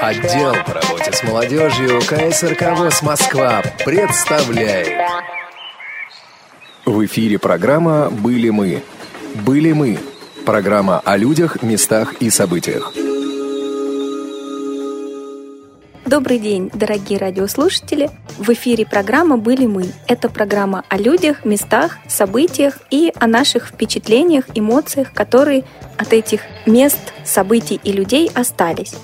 Отдел по работе с молодежью КСРК ВОЗ Москва представляет. В эфире программа «Были мы». «Были мы» – программа о людях, местах и событиях. Добрый день, дорогие радиослушатели! В эфире программа «Были мы». Это программа о людях, местах, событиях и о наших впечатлениях, эмоциях, которые от этих мест, событий и людей остались.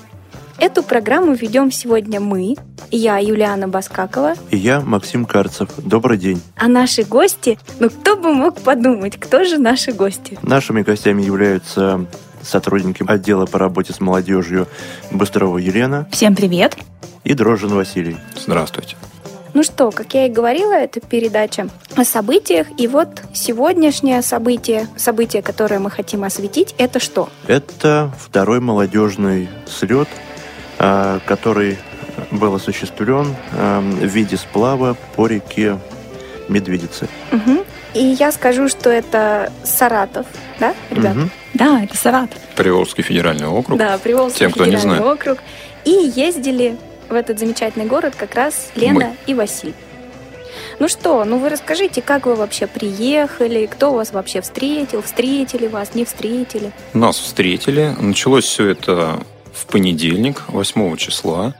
Эту программу ведем сегодня мы, я, Юлиана Баскакова. И я, Максим Карцев. Добрый день. А наши гости, ну кто бы мог подумать, кто же наши гости? Нашими гостями являются сотрудники отдела по работе с молодежью Быстрова Елена. Всем привет. И Дрожжин Василий. Здравствуйте. Ну что, как я и говорила, это передача о событиях. И вот сегодняшнее событие, событие, которое мы хотим осветить, это что? Это второй молодежный слет, а, который был осуществлен а, в виде сплава по реке Медведицы. Угу. И я скажу, что это Саратов, да, ребят? Угу. Да, это Саратов. Приволжский федеральный округ. Да, Приволжский Тем, кто федеральный не знает. округ. И ездили в этот замечательный город как раз Лена Мы. и Василий. Ну что, ну вы расскажите, как вы вообще приехали, кто вас вообще встретил, встретили вас, не встретили? Нас встретили. Началось все это в понедельник, 8 числа.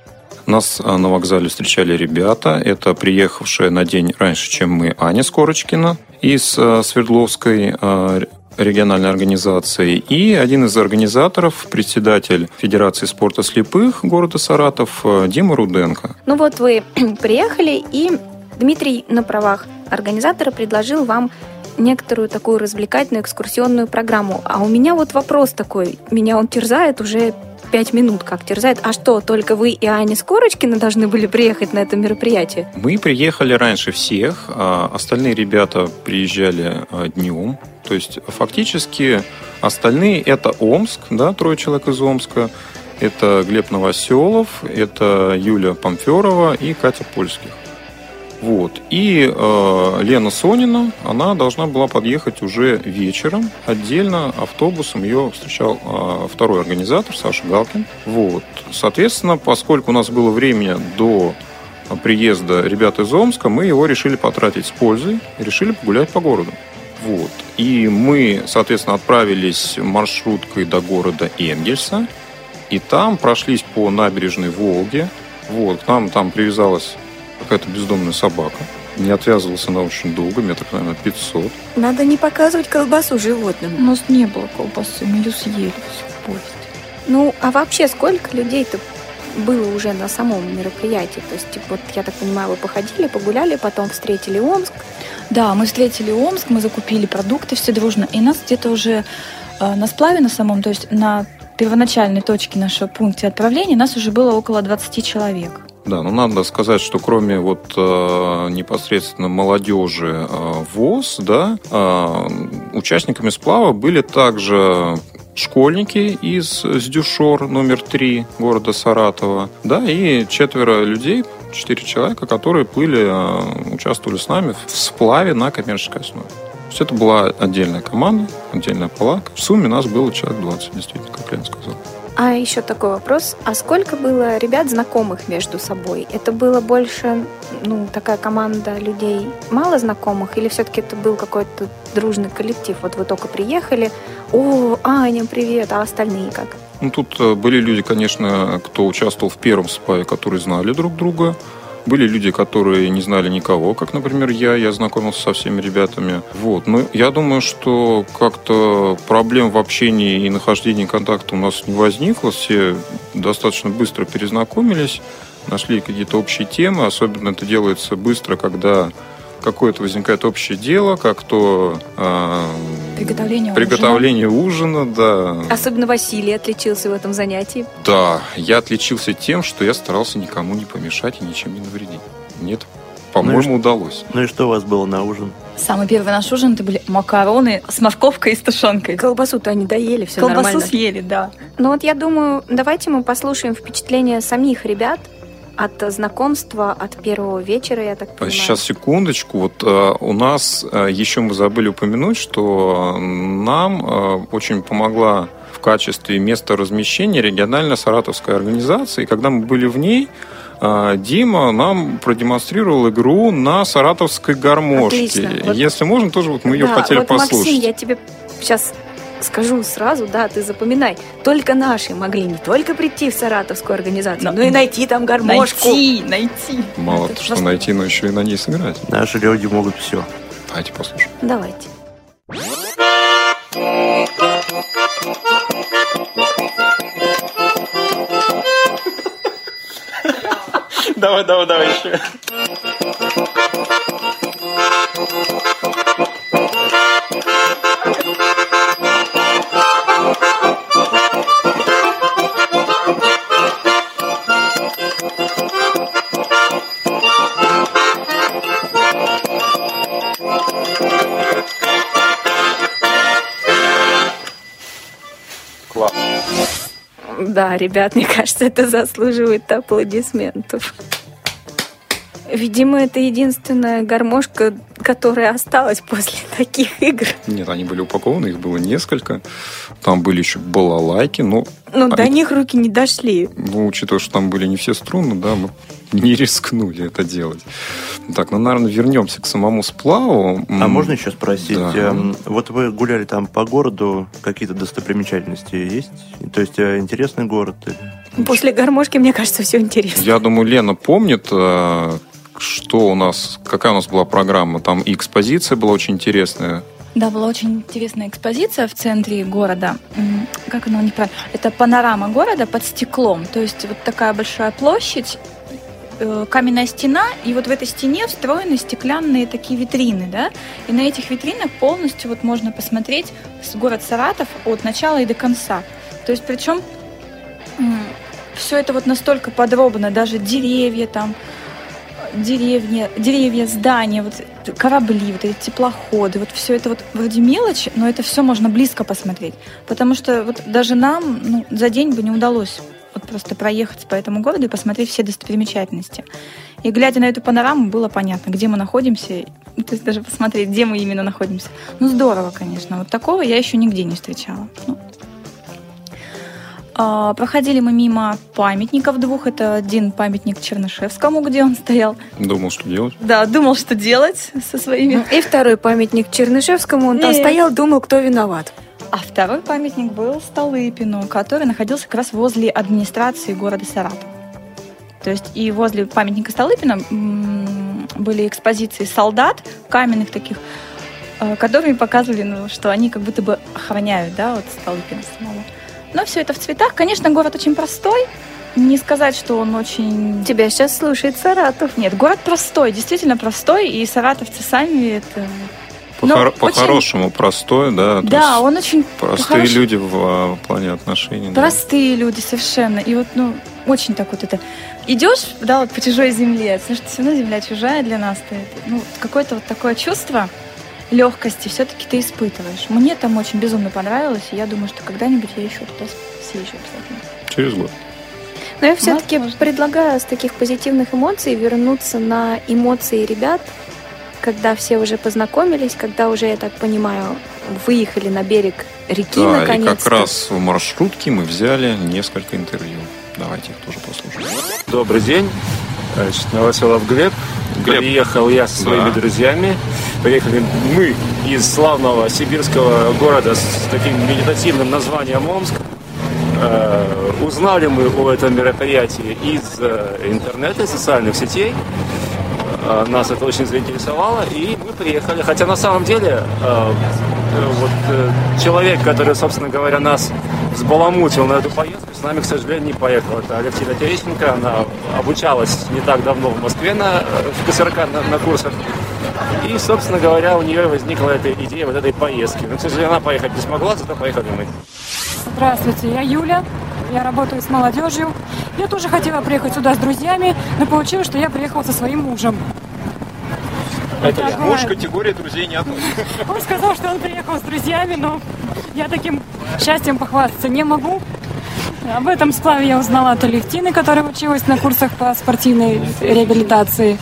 Нас а, на вокзале встречали ребята. Это приехавшая на день раньше, чем мы, Аня Скорочкина из а, Свердловской р- региональной организации. И один из организаторов, председатель Федерации спорта слепых города Саратов Дима Руденко. Ну вот вы приехали, и Дмитрий на правах организатора предложил вам некоторую такую развлекательную экскурсионную программу. А у меня вот вопрос такой, меня он терзает уже пять минут как терзает. А что, только вы и Аня Скорочкина должны были приехать на это мероприятие? Мы приехали раньше всех, а остальные ребята приезжали а, днем. То есть фактически остальные это Омск, да, трое человек из Омска. Это Глеб Новоселов, это Юля Памферова и Катя Польских. Вот. И э, Лена Сонина, она должна была подъехать уже вечером. Отдельно автобусом ее встречал э, второй организатор, Саша Галкин. Вот. Соответственно, поскольку у нас было время до приезда ребят из Омска, мы его решили потратить с пользой решили погулять по городу. Вот. И мы, соответственно, отправились маршруткой до города Энгельса. И там прошлись по набережной Волги. Вот. К нам там привязалась какая-то бездомная собака. Не отвязывалась она очень долго, метров, наверное, 500. Надо не показывать колбасу животным. У нас не было колбасы, мы ее съели всю в поезде. Ну, а вообще сколько людей-то было уже на самом мероприятии? То есть, типа, вот, я так понимаю, вы походили, погуляли, потом встретили Омск. Да, мы встретили Омск, мы закупили продукты все дружно, и нас где-то уже э, на сплаве на самом, то есть на первоначальной точке нашего пункта отправления нас уже было около 20 человек. Да, ну надо сказать, что кроме вот э, непосредственно молодежи э, ВОЗ, да, э, участниками сплава были также школьники из Сдюшор номер 3 города Саратова, да, и четверо людей, четыре человека, которые плыли, э, участвовали с нами в сплаве на коммерческой основе. То есть это была отдельная команда, отдельная палатка. В сумме нас было человек 20, действительно, как Лена сказала. А еще такой вопрос. А сколько было ребят знакомых между собой? Это было больше, ну, такая команда людей мало знакомых? Или все-таки это был какой-то дружный коллектив? Вот вы только приехали, о, Аня, привет, а остальные как? Ну, тут э, были люди, конечно, кто участвовал в первом спае, которые знали друг друга. Были люди, которые не знали никого, как, например, я. Я знакомился со всеми ребятами. Вот. Но я думаю, что как-то проблем в общении и нахождении контакта у нас не возникло. Все достаточно быстро перезнакомились, нашли какие-то общие темы. Особенно это делается быстро, когда какое-то возникает общее дело, как то э, Приготовление приготовление ужина, да. Особенно Василий отличился в этом занятии. Да, я отличился тем, что я старался никому не помешать и ничем не навредить. Мне это, по-моему, Ну удалось. Ну и что у вас было на ужин? Самый первый наш ужин это были макароны с морковкой и с тушенкой. Колбасу-то они доели, все Колбасу нормально. съели, да. Ну вот я думаю, давайте мы послушаем впечатления самих ребят от знакомства, от первого вечера, я так понимаю. Сейчас секундочку. Вот э, у нас э, еще мы забыли упомянуть, что нам э, очень помогла в качестве места размещения региональной саратовской организации. Когда мы были в ней, а, Дима нам продемонстрировал игру на саратовской гармошке. Отлично. Вот, Если можно, тоже вот мы ее да, хотели вот, послушать. Максим, я тебе сейчас скажу сразу, да, ты запоминай, только наши могли не только прийти в саратовскую организацию, но, но и найти там гармошку. Найти, найти. Мало то, что найти, но еще и на ней сыграть. Наши люди могут все. Давайте послушаем. Давайте. Давай, давай, давай еще. Да, ребят, мне кажется, это заслуживает аплодисментов. Видимо, это единственная гармошка, которая осталась после таких игр. Нет, они были упакованы, их было несколько. Там были еще балалайки, но... Но они, до них руки не дошли. Ну, учитывая, что там были не все струны, да, мы не рискнули это делать. Так, ну, наверное, вернемся к самому сплаву. А можно еще спросить? Да. Эм, вот вы гуляли там по городу, какие-то достопримечательности есть? То есть э, интересный город? После гармошки, мне кажется, все интересно. Я думаю, Лена помнит, э, что у нас, какая у нас была программа? Там и экспозиция была очень интересная. Да, была очень интересная экспозиция в центре города. Как она неправильно? Это панорама города под стеклом. То есть вот такая большая площадь, э, каменная стена, и вот в этой стене встроены стеклянные такие витрины, да, и на этих витринах полностью вот можно посмотреть город Саратов от начала и до конца. То есть причем все это вот настолько подробно, даже деревья там, деревня, деревья, здания, вот корабли, вот эти теплоходы, вот все это вот вроде мелочи, но это все можно близко посмотреть. Потому что вот даже нам ну, за день бы не удалось вот просто проехать по этому городу и посмотреть все достопримечательности. И глядя на эту панораму, было понятно, где мы находимся, то есть даже посмотреть, где мы именно находимся. Ну, здорово, конечно. Вот такого я еще нигде не встречала. Ну, проходили мы мимо памятников двух. Это один памятник Чернышевскому, где он стоял. Думал, что делать. Да, думал, что делать со своими. И второй памятник Чернышевскому. Он там стоял, думал, кто виноват. А второй памятник был Столыпину, который находился как раз возле администрации города Саратов. То есть и возле памятника Столыпина были экспозиции солдат, каменных таких, э, которые показывали, ну, что они как будто бы охраняют, да, вот Столыпина самого. Но все это в цветах. Конечно, город очень простой. Не сказать, что он очень... Тебя сейчас слушает Саратов. Нет, город простой, действительно простой, и саратовцы сами это... По-хоро- По-хорошему очень... простой, да. Да, он очень... Простые люди в, в плане отношений. Простые да. люди, совершенно. И вот, ну, очень так вот это... Идешь, да, вот по чужой земле, потому что все равно земля чужая для нас. -то. Ну, какое-то вот такое чувство, легкости все-таки ты испытываешь. Мне там очень безумно понравилось, и я думаю, что когда-нибудь я еще туда съезжу обязательно. Через год. Но я все-таки предлагаю с таких позитивных эмоций вернуться на эмоции ребят, когда все уже познакомились, когда уже, я так понимаю, выехали на берег реки да, наконец. И как раз в маршрутке мы взяли несколько интервью. Давайте их тоже послушаем. Добрый день. Значит, Новоселов Глеб. Глеб. Приехал я со своими да. друзьями. Приехали мы из славного сибирского города с таким медитативным названием Омск. Э, узнали мы о этом мероприятии из э, интернета, из социальных сетей. Э, нас это очень заинтересовало, и мы приехали. Хотя на самом деле э, вот, человек, который, собственно говоря, нас взбаламутил на эту поездку, с нами, к сожалению, не поехал. Это Алевтина Терещенко, она обучалась не так давно в Москве на, в КСРК на, на курсах. И, собственно говоря, у нее возникла эта идея вот этой поездки. Но, к сожалению, она поехать не смогла, зато поехали мы. Здравствуйте, я Юля, я работаю с молодежью. Я тоже хотела приехать сюда с друзьями, но получилось, что я приехала со своим мужем. Это я. Муж категория друзей не относит. Он сказал, что он приехал с друзьями, но я таким счастьем похвастаться не могу. Об этом сплаве я узнала от Алевтины, которая училась на курсах по спортивной реабилитации.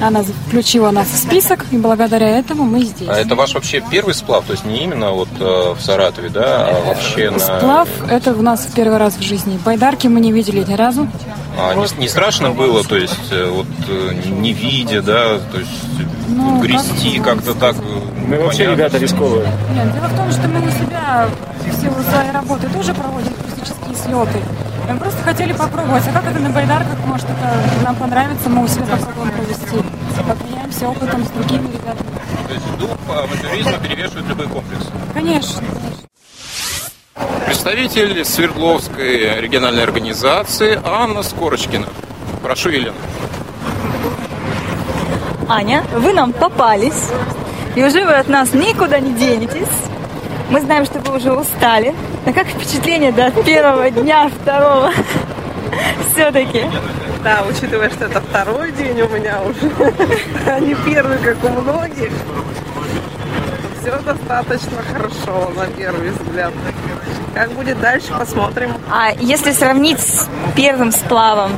Она включила нас в список, и благодаря этому мы здесь. А это ваш вообще первый сплав? То есть не именно вот э, в Саратове, да, а вообще на... Сплав – это у нас первый раз в жизни. Байдарки мы не видели ни разу. А не, не страшно было, то есть э, вот э, не видя, да, то есть ну, грести как-то так? Мы вообще ребята рисковые. Нет, дело в том, что мы у себя в силу своей работы тоже проводим слеты. Мы просто хотели попробовать, а как это на байдарках, может, это нам понравится, мы у себя попробуем провести. Поменяемся опытом с другими ребятами. То есть дух авантюризма перевешивает любой комплекс? Конечно. Представитель Свердловской региональной организации Анна Скорочкина. Прошу, Елена. Аня, вы нам попались, и уже вы от нас никуда не денетесь. Мы знаем, что вы уже устали. А как впечатление до первого дня, второго? Все-таки. Да, учитывая, что это второй день у меня уже, а не первый, как у многих. Все достаточно хорошо на первый взгляд. Как будет дальше, посмотрим. А если сравнить с первым сплавом,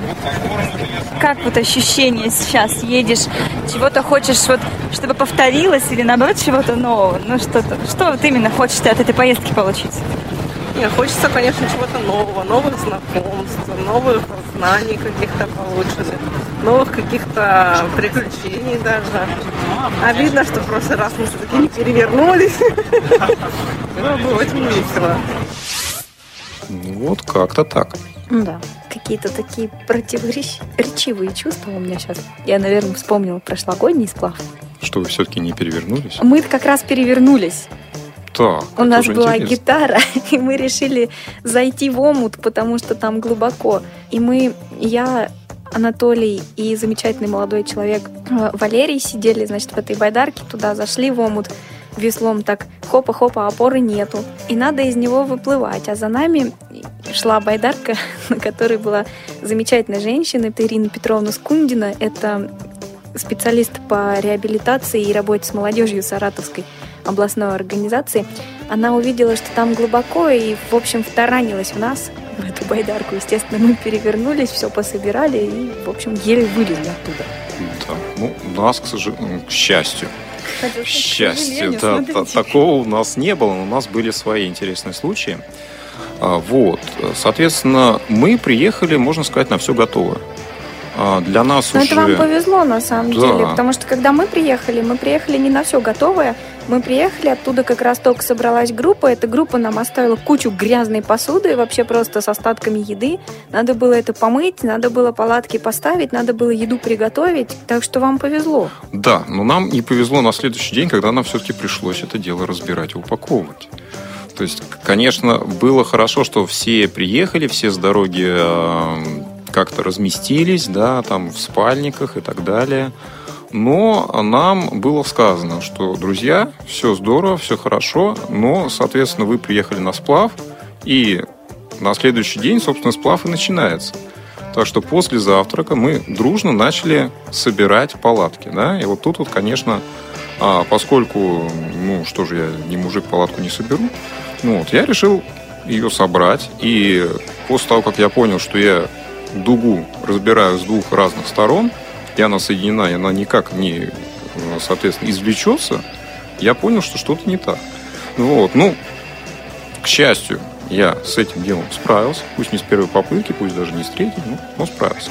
как вот ощущение сейчас? Едешь, чего-то хочешь, вот, чтобы повторилось или наоборот чего-то нового? Ну что-то, что вот именно хочешь ты от этой поездки получить? Нет, хочется, конечно, чего-то нового, новых знакомств, новых знаний каких-то полученных, новых каких-то приключений даже. Обидно, что в прошлый раз мы все-таки не перевернулись. Было бы очень весело. Ну вот как-то так. Да, какие-то такие противоречивые чувства у меня сейчас. Я, наверное, вспомнила прошлогодний сплав. Что вы все-таки не перевернулись? Мы как раз перевернулись. Так, У нас была интересно. гитара, и мы решили зайти в омут, потому что там глубоко. И мы, я, Анатолий и замечательный молодой человек э, Валерий сидели, значит, в этой байдарке, туда зашли в омут веслом так хопа-хопа, опоры нету. И надо из него выплывать. А за нами шла байдарка, на которой была замечательная женщина, это Ирина Петровна Скундина. Это специалист по реабилитации и работе с молодежью Саратовской областной организации. Она увидела, что там глубоко, и, в общем, втаранилась в нас, в эту байдарку. Естественно, мы перевернулись, все пособирали, и, в общем, еле вылезли оттуда. Да. Ну, у нас, к сожалению, к счастью. К счастью, да, такого у нас не было, но у нас были свои интересные случаи. А, Вот, соответственно, мы приехали, можно сказать, на все готово. А, Для нас Но уже... это вам повезло, на самом Да. деле, потому что когда мы приехали, мы приехали не на все готовое. Мы приехали, оттуда как раз только собралась группа. Эта группа нам оставила кучу грязной посуды, вообще просто с остатками еды. Надо было это помыть, надо было палатки поставить, надо было еду приготовить. Так что вам повезло. Да, но нам не повезло на следующий день, когда нам все-таки пришлось это дело разбирать и упаковывать. То есть, конечно, было хорошо, что все приехали, все с дороги э, как-то разместились, да, там в спальниках и так далее. Но нам было сказано, что, друзья, все здорово, все хорошо, но, соответственно, вы приехали на сплав, и на следующий день, собственно, сплав и начинается. Так что после завтрака мы дружно начали собирать палатки, да, и вот тут вот, конечно, а, поскольку, ну, что же я не мужик, палатку не соберу, ну вот, я решил ее собрать, и после того, как я понял, что я дугу разбираю с двух разных сторон, и она соединена, и она никак не, э, соответственно, извлечется, я понял, что что-то не так. Вот, ну, к счастью, я с этим делом справился, пусть не с первой попытки, пусть даже не с третьей, но, но справился.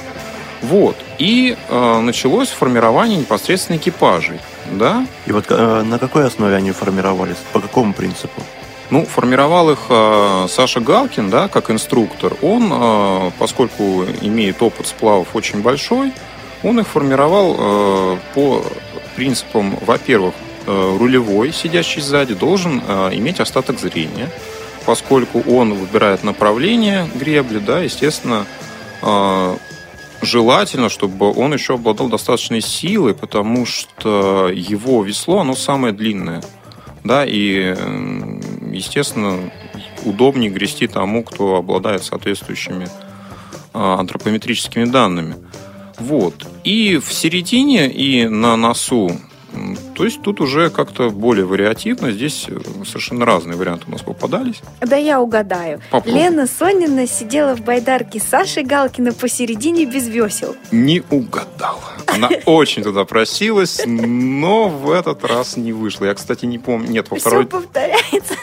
Вот. И э, началось формирование непосредственно экипажей. Да? И вот э, на какой основе они формировались? По какому принципу? Ну, формировал их э, Саша Галкин, да, как инструктор. Он, э, поскольку имеет опыт сплавов очень большой, он их формировал э, по принципам, во-первых, э, рулевой, сидящий сзади, должен э, иметь остаток зрения, поскольку он выбирает направление гребли, да, естественно, э, желательно, чтобы он еще обладал достаточной силой, потому что его весло, оно самое длинное. Да, и, естественно, удобнее грести тому, кто обладает соответствующими а, антропометрическими данными. Вот. И в середине и на носу То есть тут уже как-то более вариативно. Здесь э, совершенно разные варианты у нас попадались. Да я угадаю. Попробуй. Лена Сонина сидела в байдарке Саши Галкина посередине без весел. Не угадала. Она очень туда просилась, но в этот раз не вышло. Я, кстати, не помню. Нет, во Все второй... повторяется.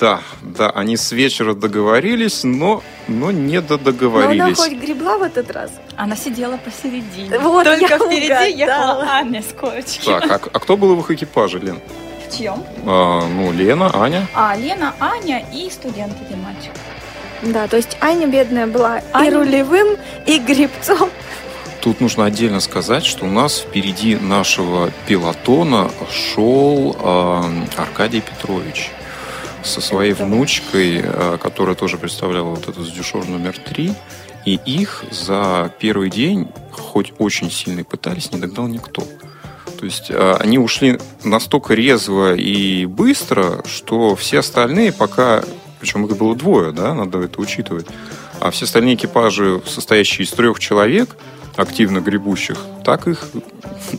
Да, да, они с вечера договорились, но, но не Но она додоговорились. хоть гребла в этот раз. Она сидела посередине. Вот Только я впереди угадала. ехала Аня с корочки. Так, а, а кто был в их экипаже, Лен? В чьем? А, ну, Лена, Аня. А, Лена, Аня и студент один мальчик. Да, то есть Аня бедная была и Аня- рулевым, и гребцом. Тут нужно отдельно сказать, что у нас впереди нашего пилотона шел а, Аркадий Петрович со своей внучкой, а, которая тоже представляла вот этот дюшор номер три. И их за первый день, хоть очень сильно пытались, не догнал никто. То есть а, они ушли настолько резво и быстро, что все остальные пока, причем их было двое, да, надо это учитывать, а все остальные экипажи, состоящие из трех человек, активно гребущих, так их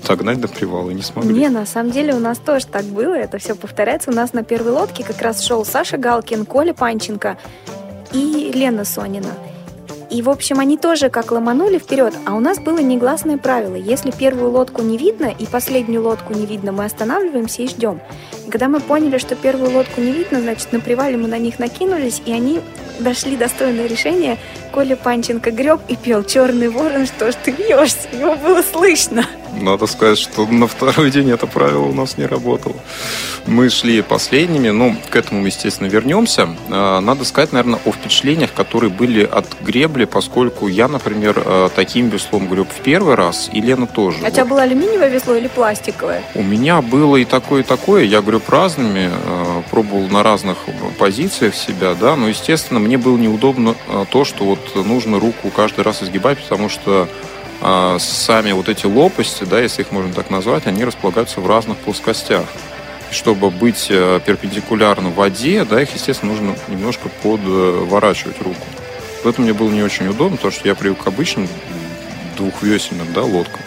догнать до привала не смогли. Не, на самом деле у нас тоже так было, это все повторяется. У нас на первой лодке как раз шел Саша Галкин, Коля Панченко и Лена Сонина. И, в общем, они тоже как ломанули вперед, а у нас было негласное правило. Если первую лодку не видно и последнюю лодку не видно, мы останавливаемся и ждем. Когда мы поняли, что первую лодку не видно, значит, на привале мы на них накинулись, и они дошли достойное решение. Коля Панченко греб и пел «Черный ворон, что ж ты вьешься?» Его было слышно. Надо сказать, что на второй день это правило у нас не работало. Мы шли последними, ну, к этому мы, естественно, вернемся. А, Надо сказать, наверное, о впечатлениях, которые были от гребли, поскольку я, например, э, таким веслом греб в первый раз, и Лена тоже. А у тебя Вот. было алюминиевое весло или пластиковое? У меня было и такое, и такое. Я греб разными, э, пробовал на разных позициях себя, да, но, естественно, мне было неудобно э, то, что вот нужно руку каждый раз изгибать, потому что э, сами вот эти лопасти, да, если их можно так назвать, они располагаются в разных плоскостях. Чтобы быть э, перпендикулярно воде, да, их, естественно, нужно немножко подворачивать руку. В этом мне было не очень удобно, потому что я привык к обычным двухвесельным, да, лодкам.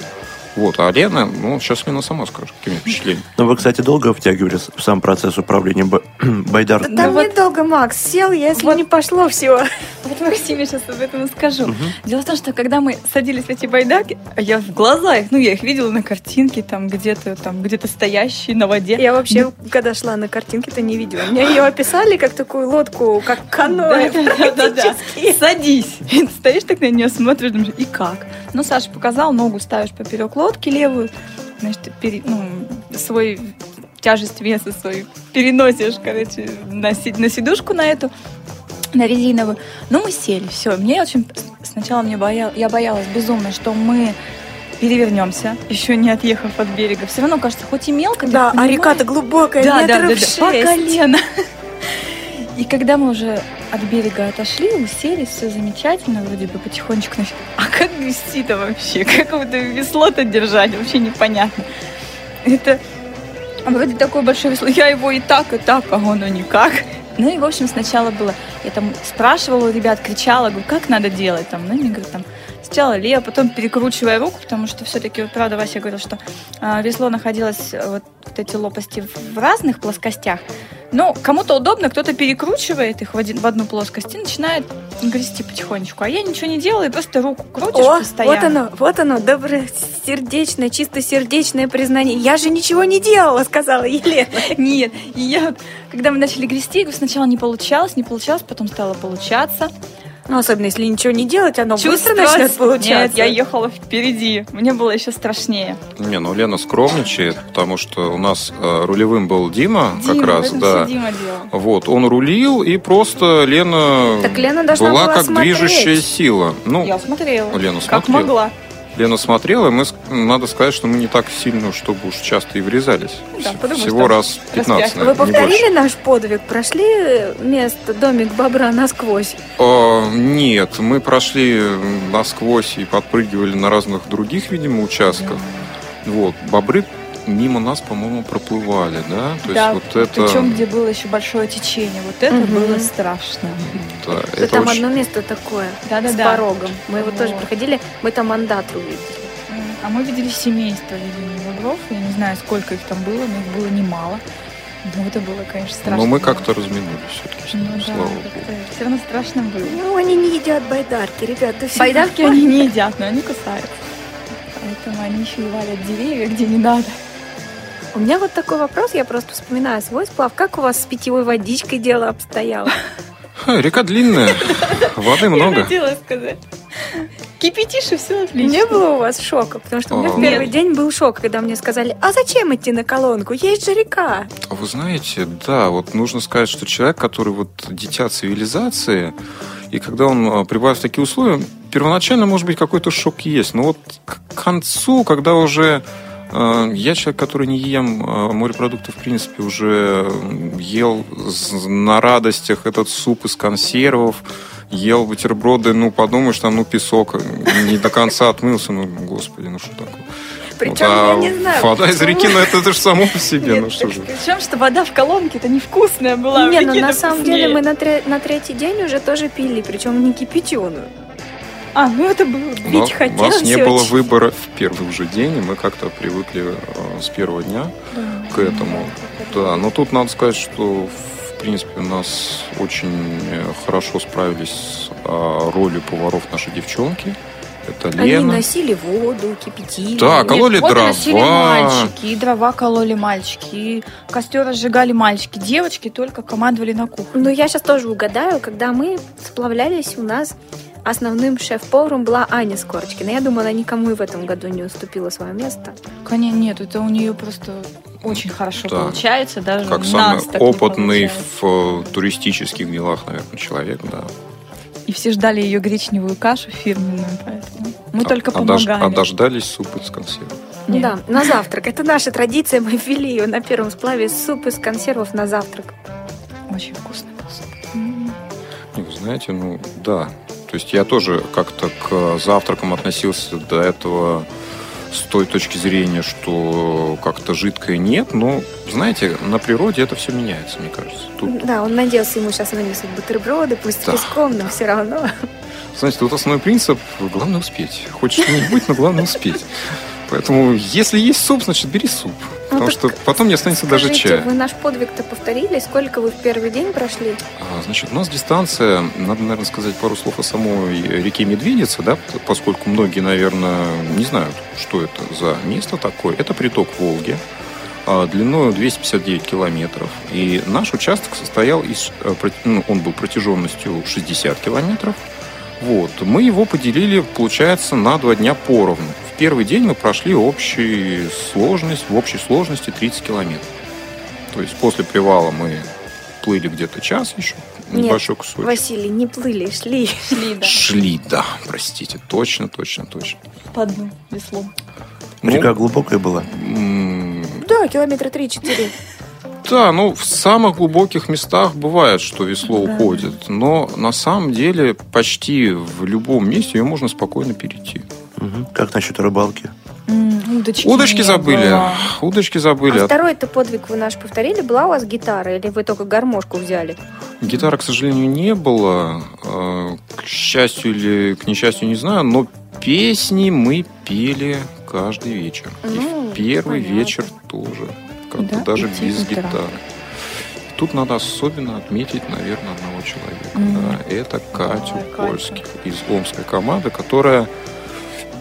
Вот, а Лена, ну, сейчас Лена сама скажет, какими впечатлениями. Но вы, кстати, долго втягивались в сам процесс управления б- байдаркой? Там вот- недолго, Макс, сел, если не пошло, все. Вот Максиме сейчас об этом и скажу. Дело в том, что когда мы садились в эти байдарки, а я в глаза их, ну, я их видела на картинке, там где-то там где-то стоящие на воде. Я вообще, когда шла на картинке-то не видела. Мне ее описали как такую лодку, как каноэ. Да-да-да. Садись. Стоишь так на нее, смотришь, думаешь, и как? Ну, Саша показал, ногу ставишь поперек лодки левую, значит, пере- ну, свой тяжесть веса свою переносишь, короче, на, на сидушку на эту, на резиновую. Ну, мы сели, все. Мне очень... Сначала мне боя... я боялась безумно, что мы перевернемся, еще не отъехав от берега. Все равно кажется, хоть и мелко, Да, а река-то глубокая, да, да, да, метров да, по шесть. колено. И когда мы уже от берега отошли, уселись, все замечательно, вроде бы потихонечку. А как грести-то вообще? Как вот весло-то держать? Вообще непонятно. Это вроде такое большое весло. Я его и так, и так, а оно никак. Ну и, в общем, сначала было, я там спрашивала у ребят, кричала, говорю, как надо делать там. Ну, они говорят, там, сначала лево, потом перекручивая руку, потому что все-таки, вот, правда, Вася говорил, что а, весло находилось, э, вот, вот эти лопасти в разных плоскостях. Но кому-то удобно, кто-то перекручивает их в, один, в одну плоскость и начинает грести потихонечку. А я ничего не делаю, просто руку крутишь О, постоянно. вот оно, вот оно, добросердечное, чистосердечное признание. Я же ничего не делала, сказала Елена. Нет, и я когда мы начали грести, сначала не получалось, не получалось, потом стало получаться. Ну, особенно если ничего не делать, оно быстро Чувствовать- начнет получаться. Нет, я ехала впереди. Мне было еще страшнее. Не, ну Лена скромничает, потому что у нас э, рулевым был Дима, Дима, как раз, да. Дима делал. Вот, он рулил, и просто Лена, Так Лена была была как смотреть. движущая сила. Ну, Я смотрела. Лена Как смотрела. могла. Лена смотрела, и мы, надо сказать, что мы не так сильно, чтобы уж часто и врезались. Да, потому Всего что раз 15, распять. Вы наверное, больше. повторили наш подвиг? Прошли место, домик бобра насквозь? А, нет, мы прошли насквозь и подпрыгивали на разных других, видимо, участках. Вот, бобры мимо нас, по-моему, проплывали, да? То да, есть вот это... причем где было еще большое течение. Вот это Мгм. было страшно. да, Да это там очень- одно место такое, с Да-да-да. порогом. Мы его тоже проходили, мы там мандат увидели. А мы видели семейство, видимо, бобров. Я не знаю, сколько их там было, но их было немало. Ну, это было, конечно, страшно. Но мы как-то разминулись все-таки, Ну да, слава богу. все равно страшно было. Ну, они не едят байдарки, ребята. Байдарки они не едят, но они кусаются. Поэтому они еще и валят деревья, где не надо. У меня вот такой вопрос, я просто вспоминаю свой сплав. Как у вас с питьевой водичкой дело обстояло? Ха, река длинная, воды Я много. хотела сказать. Кипятишь, и все отлично. Не было у вас шока? Потому что у меня в первый день был шок, когда мне сказали, а зачем идти на колонку? Есть же река. А Вы знаете, да, вот нужно сказать, что человек, который вот дитя цивилизации, и когда он а, прибавит в такие условия, первоначально, может быть, какой-то шок есть. Но вот к концу, когда уже я человек, который не ем э, морепродукты, в принципе, уже ел на радостях этот суп из консервов, ел бутерброды, ну, подумаешь, там, ну, песок, не до конца отмылся, ну, господи, ну, что такое. Причем Вот, а я не знаю. Вода из почему. реки, ну, это, это же само по себе, Нет, ну, что же. Причем, что вода в колонке это невкусная была. Не, ну на самом деле мы на, тре- на третий день уже тоже пили, причем не кипяченую. А, ну это было. У Пить нас, у хотелось нас не было очень. выбора в первый уже день, и мы как-то привыкли э, с первого дня к этому. Да, но тут надо сказать, что в принципе у нас очень э, хорошо справились с э, ролью поваров наши девчонки. Это Они Лена. носили воду, кипятили. Да, кололи вот дрова. носили мальчики, и дрова кололи мальчики, и костер разжигали мальчики. Девочки только командовали на кухне. Ну, я сейчас тоже угадаю, когда мы сплавлялись, у нас основным шеф-поваром была Аня Скорочкина. Я думаю, она никому и в этом году не уступила свое место. Конечно, нет, это у нее просто очень хорошо Да. получается, даже Как самый опытный в э, туристических делах, наверное, человек, да. И все ждали ее гречневую кашу фирменную, поэтому мы А- только а дож- помогали. а дождались суп из консервов. Нет. Да, на завтрак. Это наша традиция. Мы ввели ее на первом сплаве суп из консервов на завтрак. Очень вкусный был суп. Не, Вы знаете, ну да. То есть я тоже как-то к завтракам относился до этого с той точки зрения, что как-то жидкое нет, но, знаете, на природе это все меняется, мне кажется. Тут, Да, он надеялся, ему сейчас вынесут бутерброды, пусть Да. песком, но все равно. знаете, тут основной принцип – главное успеть. Хочешь что-нибудь, но главное успеть. Поэтому, если есть суп, значит, бери суп. Потому так что потом не останется даже Скажите, чая. вы наш подвиг-то повторили? Сколько вы в первый день прошли? А, Значит, у нас дистанция, надо, наверное, сказать пару слов о самой реке Медведица, да, поскольку многие, наверное, не знают, что это за место такое. Это приток Волги, а, длиной 259 километров. И наш участок состоял из, э, ну, он был протяженностью 60 километров. Вот. Мы его поделили, получается, на два дня поровну. Первый день мы прошли общую сложность, в общей сложности 30 километров. То есть после привала мы плыли где-то час еще, Нет, небольшой кусочек. Василий, не плыли, шли. Шли, да, Шли, да, простите, точно, точно, точно. по дну веслом. Ну, Река глубокая была. Да, километра 3-4. Да, ну в самых глубоких местах бывает, что весло Да. уходит, но на самом деле почти в любом месте ее можно спокойно перейти. Как насчет рыбалки? М, Удочки, Удочки не забыли, было. удочки забыли. А второй-то подвиг вы наш повторили? Была у вас гитара или вы только гармошку взяли? Гитары, к сожалению, не было. Э, К счастью или к несчастью, не знаю, но песни мы пели каждый вечер. И Ну, в первый понятно. вечер тоже. Как-то Да, даже пяти без утра. гитары. Тут надо особенно отметить, наверное, одного человека. Мгм. Да, это Катю Ой, Катя. Польских из Омской команды, которая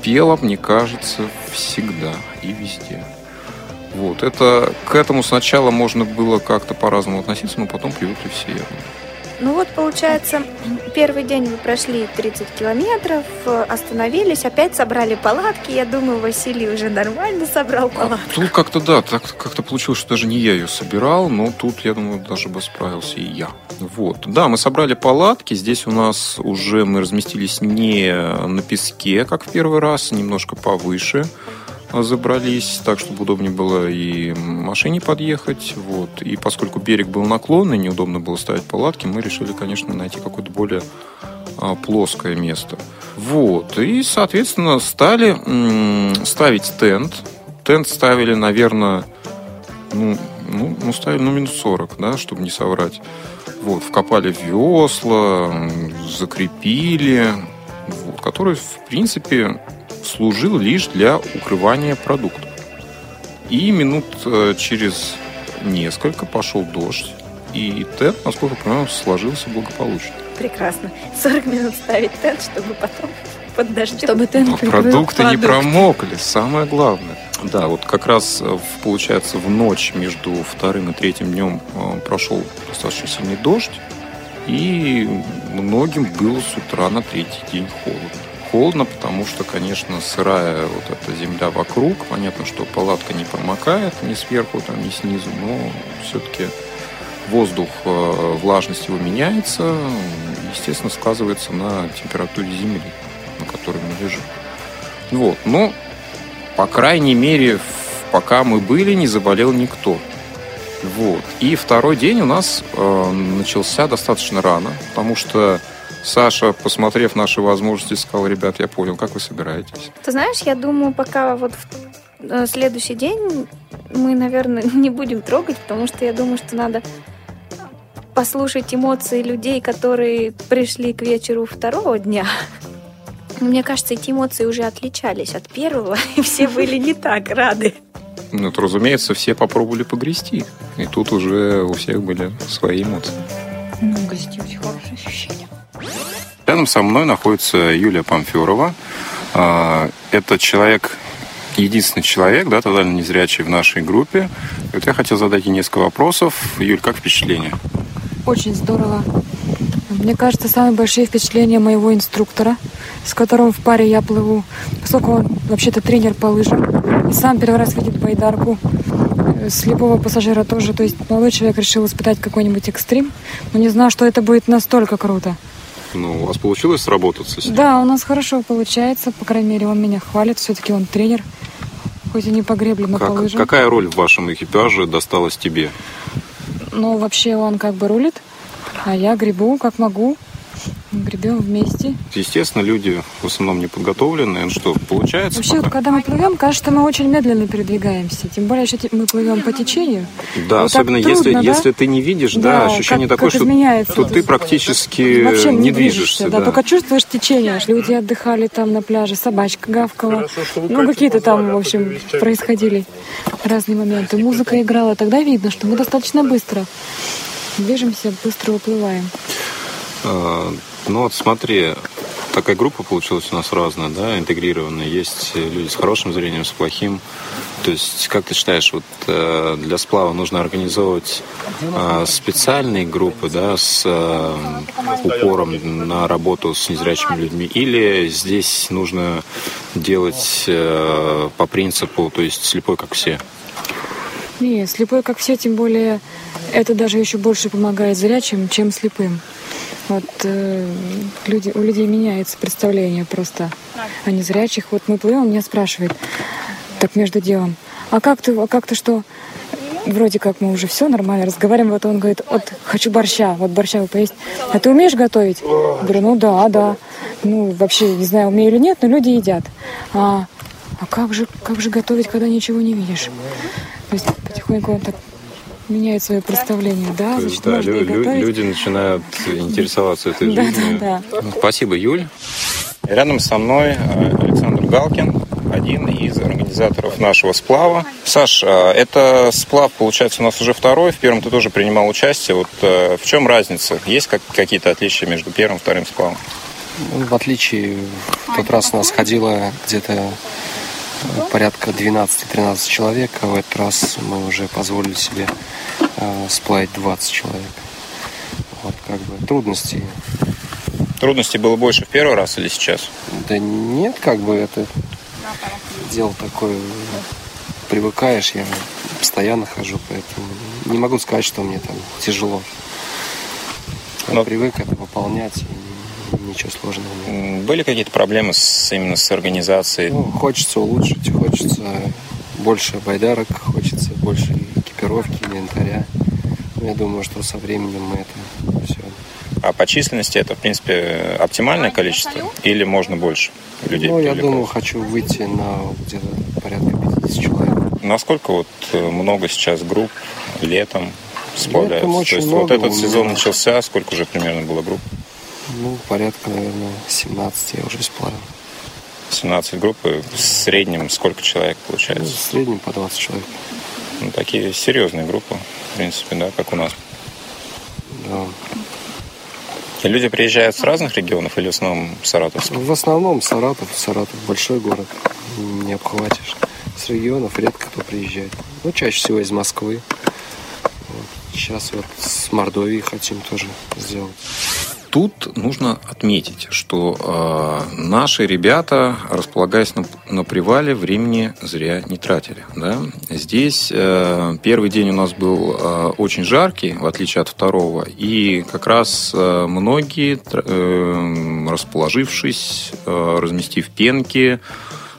пела, мне кажется, всегда и везде. Вот, это к этому сначала можно было как-то по-разному относиться, но потом привыкли все. я думаю. Ну вот, получается, первый день вы прошли 30 километров, остановились, опять собрали палатки. Я думаю, Василий уже нормально собрал палатки. Тут как-то, да, так как-то получилось, что даже не я ее собирал, но тут, я думаю, даже бы справился и я. Вот. Да, мы собрали палатки. Здесь у нас уже мы разместились не на песке, как в первый раз, немножко повыше а, забрались, так, чтобы удобнее было и машине подъехать. Вот. И поскольку берег был наклонный, неудобно было ставить палатки, мы решили, конечно, найти какое-то более а, плоское место. Вот. И, соответственно, стали ставить тент. Тент ставили, наверное, ну, ну, ну, ставили, ну, минут 40, да, чтобы не соврать. Вот, вкопали весла, закрепили, вот, который, в принципе, служил лишь для укрывания продуктов. И минут э, через несколько пошел дождь. И тент, насколько я понимаю, сложился благополучно. Прекрасно. 40 минут ставить тент, чтобы потом под дождем. Чтобы ты Но продукты не промокли, самое главное. Да, вот как раз, э, получается, в ночь между вторым и третьим днем э, прошел достаточно сильный дождь, и многим было с утра на третий день холодно. Холодно, потому что, конечно, сырая вот эта земля вокруг. Понятно, что палатка не промокает ни сверху, там, ни снизу, но все-таки воздух, э, влажность его меняется, естественно, сказывается на температуре земли, на которой мы лежим. Вот, но, по крайней мере, пока мы были, не заболел никто. Вот. И второй день у нас э, начался достаточно рано, потому что Саша, посмотрев наши возможности, сказал, ребят, я понял, как вы собираетесь. Ты знаешь, я думаю, пока вот в э, следующий день мы, наверное, не будем трогать, потому что я думаю, что надо послушать эмоции людей, которые пришли к вечеру второго дня. Мне кажется, эти эмоции уже отличались от первого, и все были не так рады. Ну, то, разумеется, все попробовали погрести. И тут уже у всех были свои эмоции. Ну, гостей очень хорошее ощущение. Рядом со мной находится Юлия Памферова. А, Это человек, единственный человек, да, тотально незрячий в нашей группе. И вот я хотел задать ей несколько вопросов. Юль, как впечатление? Очень здорово. Мне кажется, самые большие впечатления моего инструктора, с которым в паре я плыву, поскольку он вообще-то тренер по лыжам. И сам первый раз видит байдарку. Э, Слепого пассажира тоже. То есть молодой человек решил испытать какой-нибудь экстрим, но не знал, что это будет настолько круто. Ну, у вас получилось сработаться с ним? Да, у нас хорошо получается. По крайней мере, он меня хвалит. Все-таки он тренер. Хоть и не по гребле, но по Как- лыжам. какая роль в вашем экипаже досталась тебе? Но вообще он как бы рулит, а я гребу как могу. Гребем вместе. Естественно, люди в основном не подготовленные. Ну что, получается Вообще, пока? когда мы плывем, кажется, что мы очень медленно передвигаемся. Тем более, что мы плывем по течению. Да, вот особенно трудно, если, да? если ты не видишь, да, ощущение как- такое, как что, изменяется. что ты практически Вообще не движешься. да, только чувствуешь течение. Люди отдыхали там на пляже, собачка гавкала. Ну, какие-то там, в общем, происходили разные моменты. Музыка играла. Тогда видно, что мы достаточно быстро движемся, быстро уплываем. А, Ну вот смотри, такая группа получилась у нас разная, да, интегрированная. Есть люди с хорошим зрением, с плохим. То есть, как ты считаешь, вот э, для сплава нужно организовывать э, специальные группы, да, с э, упором на работу с незрячими людьми, или здесь нужно делать э, по принципу, то есть слепой как все? Не, слепой как все, тем более это даже еще больше помогает зрячим, чем слепым. Вот э, люди, у людей меняется представление просто о незрячих. Вот мы плывем, меня спрашивает, так между делом, а как ты, а как ты что? Вроде как мы уже все нормально разговариваем, вот он говорит, вот хочу борща, вот борща вы поесть. А ты умеешь готовить? Я говорю, ну да, да. Ну, вообще, не знаю, умею или нет, но люди едят. А, а как же, как же готовить, когда ничего не видишь? То есть потихоньку он так меняет свое представление, да, То есть, значит, да, можно лю- лю- готовить. люди начинают интересоваться этой Да, жизнью. да, Ну, Спасибо, Юль. Рядом со мной э, Александр Галкин, один из организаторов нашего сплава. Саш, э, это сплав, получается, у нас уже второй. В первом ты тоже принимал участие. Вот э, в чем разница? Есть как- какие-то отличия между первым и вторым сплавом? Ну, В отличие, в тот раз у нас ходило где-то э, порядка 12-13 человек, а в этот раз мы уже позволили себе э, сплавить 20 человек. Вот как бы трудностей. Трудностей было больше в первый раз или сейчас? Да нет, как бы это дело такое, привыкаешь, я постоянно хожу, поэтому не могу сказать, что мне там тяжело. Я Но- привык это выполнять, и ничего сложного нет. Были какие-то проблемы с, именно с организацией? Ну, хочется улучшить, хочется больше байдарок, хочется больше экипировки, инвентаря. Ну, Я думаю, что со временем мы это все. А по численности это, в принципе, оптимальное количество? Или можно больше людей? Ну, я думаю, хочу выйти на где-то порядка 50 человек. Насколько вот э, много сейчас групп летом сплавляются? Летом очень То есть много вот этот сезон меня. начался, сколько уже примерно было групп? Ну, порядка, наверное, 17 я уже сплавил. 17 групп, и в среднем сколько человек Ну, получается? В среднем по 20 человек. Ну, такие серьезные группы, в принципе, да, как у нас. Да. И люди приезжают с разных регионов или в основном Саратовских? В основном Саратов, Саратов большой город, не обхватишь. С регионов редко кто приезжает. Ну, чаще всего из Москвы. Вот. Сейчас вот с Мордовией хотим тоже сделать. Тут нужно отметить, что э, наши ребята, располагаясь на, на привале, времени зря не тратили. Да? Здесь э, первый день у нас был э, очень жаркий, в отличие от второго, и как раз э, многие, э, расположившись, э, разместив пенки,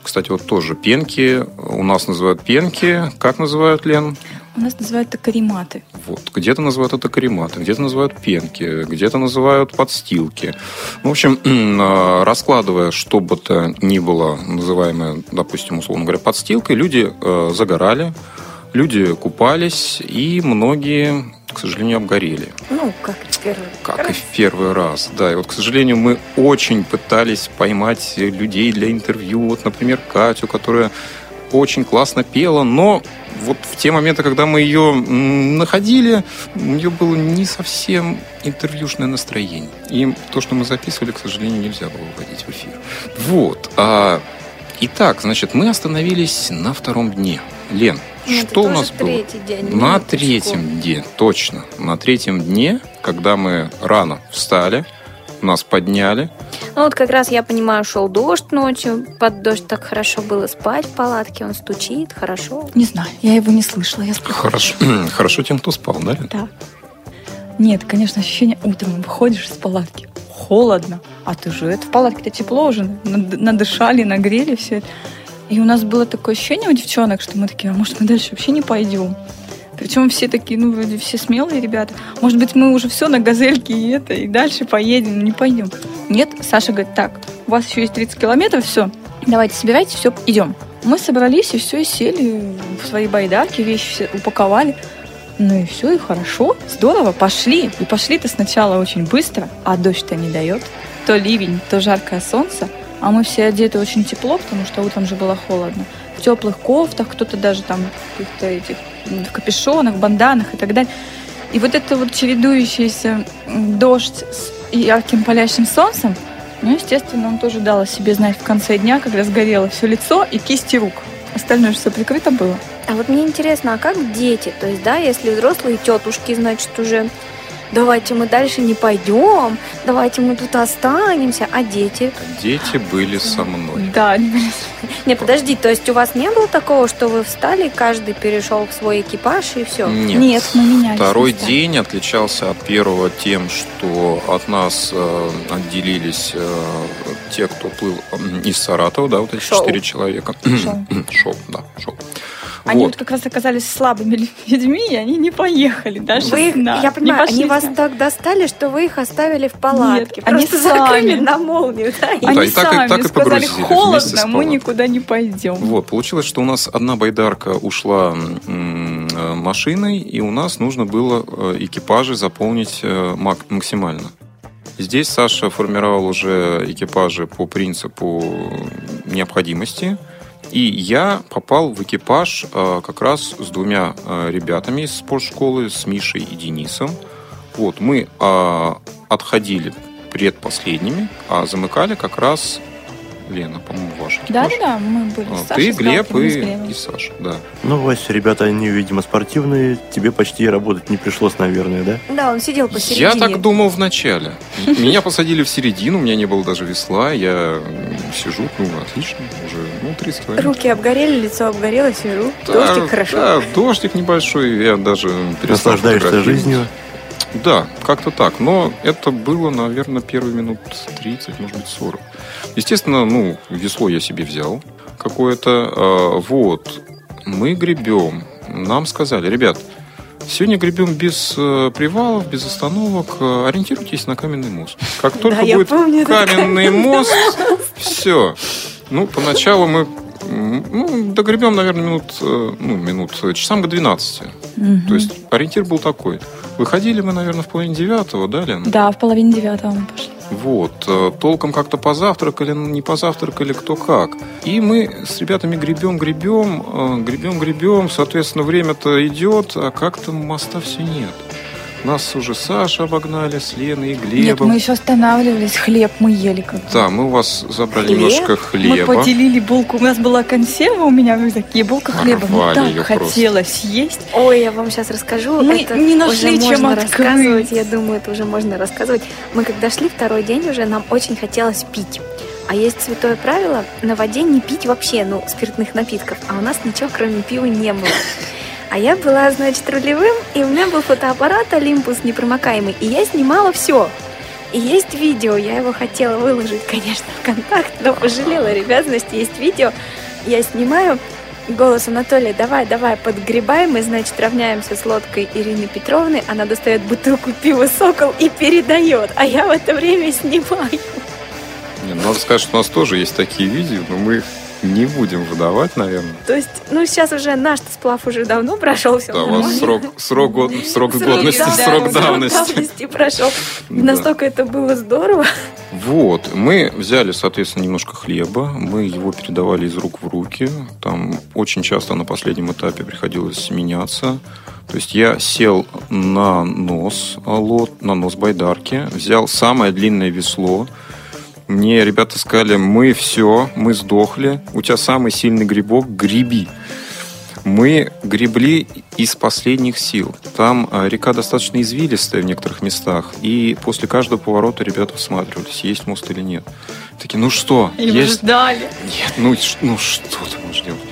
кстати, вот тоже пенки, у нас называют пенки, как называют, Лен? У нас называют это карематы. Вот. Где-то называют это карематы, где-то называют пенки, где-то называют подстилки. Ну, В общем, э, раскладывая, что бы то ни было называемое, допустим, условно говоря, подстилкой, люди э, загорали, люди купались, и многие, к сожалению, обгорели. Ну, как в первый Как раз. и в первый раз, да. И вот, к сожалению, мы очень пытались поймать людей для интервью. Вот, например, Катю, которая очень классно пела, но вот в те моменты, когда мы ее находили, у нее было не совсем интервьюшное настроение. И то, что мы записывали, к сожалению, нельзя было выводить в эфир. Вот. А, итак, значит, мы остановились на втором дне. Лен, это что у нас было? день. На третьем дне, точно. На третьем дне, когда мы рано встали, нас подняли. Ну вот как раз я понимаю, шел дождь ночью, под дождь так хорошо было спать в палатке, он стучит, хорошо. Не знаю, я его не слышала. Я сплю. Хорошо, хорошо тем, кто спал, да? Да. Нет, конечно, ощущение утром выходишь из палатки, холодно, а ты же это в палатке-то тепло уже, над- надышали, нагрели все это. И у нас было такое ощущение у девчонок, что мы такие, а может мы дальше вообще не пойдем? Причем все такие, ну, вроде все смелые ребята. Может быть, мы уже все на газельке и это, и дальше поедем, не пойдем. Нет, Саша говорит, так, у вас еще есть 30 километров, все, давайте собирайте, все, идем. Мы собрались и все, и сели в свои байдарки, вещи все упаковали. Ну и все, и хорошо, здорово, пошли. И пошли-то сначала очень быстро, а дождь-то не дает. То ливень, то жаркое солнце. А мы все одеты очень тепло, потому что утром же было холодно. В теплых кофтах, кто-то даже там каких-то этих в капюшонах, банданах и так далее. И вот это вот чередующийся дождь с ярким палящим солнцем, ну, естественно, он тоже дал о себе знать в конце дня, когда сгорело все лицо и кисти рук. Остальное же все прикрыто было. А вот мне интересно, а как дети? То есть, да, если взрослые тетушки, значит, уже давайте мы дальше не пойдем, давайте мы тут останемся, а дети? Дети были со мной. Да, они были Не, подожди, то есть у вас не было такого, что вы встали, каждый перешел в свой экипаж и все? Нет. Нет, мы менялись Второй местами. день отличался от первого тем, что от нас э, отделились э, те, кто плыл из Саратова, да, вот эти Шоу. четыре человека. Шоу. Шоу, да, шоу. Они Вот. вот как раз оказались слабыми людьми, и они не поехали даже Вы их, я понимаю, они вас так достали, что вы их оставили в палатке. Нет, они Просто сами. закрыли на молнию, да? и- Да, Они и так и- сами так и сказали, холодно, мы никуда не пойдем. Вот, получилось, что у нас одна байдарка ушла машиной, и у нас нужно было э, экипажи заполнить э, мак- максимально. Здесь Саша формировал уже экипажи по принципу необходимости. И я попал в экипаж э, как раз с двумя э, ребятами из спортшколы, с Мишей и Денисом. Вот, мы э, отходили предпоследними, а замыкали как раз Лена, по-моему, ваша. Да, экипаж. да, да, мы были А, с Ты, Сашей, с Глеб и, и Саша, да. Ну, Вася, ребята, они, видимо, спортивные. Тебе почти работать не пришлось, наверное, да? Да, он сидел посередине. Я так думал в начале. Меня посадили в середину, у меня не было даже весла, я сижу, ну, отлично, уже, ну, 30 километров. Руки обгорели, лицо обгорело, сижу. Да, Дождик хорошо. Да, дождик небольшой, я даже перестал Наслаждаешься жизнью. Да, как-то так. Но это было, наверное, первые минут 30, может быть, 40. Естественно, ну, весло я себе взял какое-то. а, Вот. Мы гребем. Нам сказали, ребят, сегодня гребем без э, привалов, без остановок. Ориентируйтесь на каменный мост. Как только я будет помню каменный мост, все. Ну, поначалу мы ну, догребем, наверное, минут, э, ну, минут э, часам к 12. То есть ориентир был такой. Выходили мы, наверное, в половине девятого, да, Лен? Да, в половине девятого мы пошли. Вот. Э, толком как-то позавтракали, не позавтракали, кто как. И мы с ребятами гребем, гребем, гребем, гребем. Соответственно, время-то идет, а как-то моста все нет. Нас уже Саша обогнали с Леной и Глебом. Нет, мы еще останавливались, хлеб мы ели. Как Да, мы у вас забрали хлеб? немножко хлеба. Мы поделили булку. У нас была консерва, у меня в рюкзаке, булка хлеба. Мне так хотелось есть. Ой, я вам сейчас расскажу. Мы это не нашли уже чем можно открыть. рассказывать. Я думаю, это уже можно рассказывать. Мы когда шли второй день уже, нам очень хотелось пить. А есть святое правило на воде не пить вообще, ну, спиртных напитков. А у нас ничего, кроме пива, не было. А я была, значит, рулевым, и у меня был фотоаппарат Олимпус непромокаемый, и я снимала все. И есть видео, я его хотела выложить, конечно, в контакт, но пожалела ребязности, есть видео, я снимаю, голос Анатолия, давай, давай, подгребаем, мы, значит, равняемся с лодкой Ирины Петровны, она достает бутылку пива «Сокол» и передает, а я в это время снимаю. Не, надо сказать, что у нас тоже есть такие видео, но мы их не будем выдавать, наверное. То есть, ну, сейчас уже наш сплав уже давно прошел, все Да, у вас срок, срок, год, срок годности, да, срок да, давности. Срок давности прошел. Да. Настолько это было здорово. Вот, мы взяли, соответственно, немножко хлеба, мы его передавали из рук в руки. Там очень часто на последнем этапе приходилось меняться. То есть я сел на нос лот, на нос байдарки, взял самое длинное весло, мне ребята сказали, мы все, мы сдохли, у тебя самый сильный грибок, греби. Мы гребли из последних сил. Там а, река достаточно извилистая в некоторых местах, и после каждого поворота ребята всматривались, есть мост или нет. Такие, ну что? И есть? ждали. Нет, ну, ну что ты можешь делать?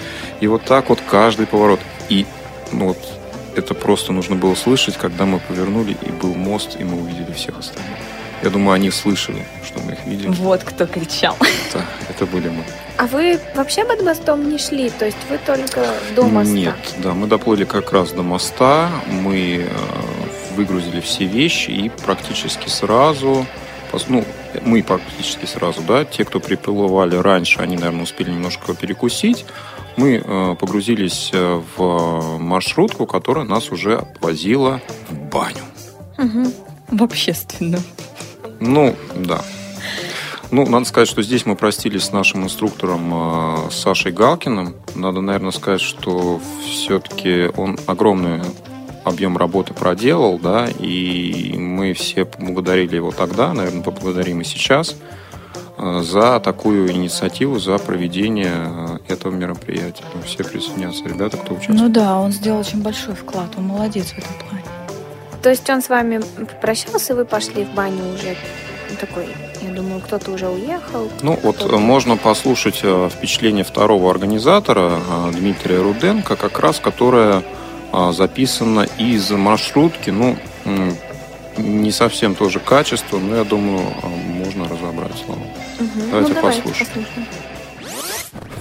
И вот так вот каждый поворот. И ну, вот это просто нужно было слышать, когда мы повернули, и был мост, и мы увидели всех остальных. Я думаю, они слышали, что мы их видели. Вот кто кричал. Да, это были мы. А вы вообще под мостом не шли? То есть вы только до моста? Нет, да, мы доплыли как раз до моста. Мы э, выгрузили все вещи и практически сразу, ну, мы практически сразу, да, те, кто приплывали раньше, они, наверное, успели немножко перекусить. Мы э, погрузились э, в маршрутку, которая нас уже отвозила в баню. Угу. В общественную. Ну, да. Ну, надо сказать, что здесь мы простились с нашим инструктором э, Сашей Галкиным. Надо, наверное, сказать, что все-таки он огромный объем работы проделал, да, и мы все поблагодарили его тогда, наверное, поблагодарим и сейчас э, за такую инициативу, за проведение э, этого мероприятия. Ну, все присоединятся, ребята, кто участвует. Ну да, он сделал очень большой вклад, он молодец в этом плане. То есть он с вами попрощался, и вы пошли в баню уже такой, я думаю, кто-то уже уехал. Ну вот можно послушать э, впечатление второго организатора э, Дмитрия Руденко, как раз которое э, записано из маршрутки. Ну, не совсем тоже качество, но я думаю, можно разобрать слово. Угу. Давайте, ну, давайте послушаем. послушаем.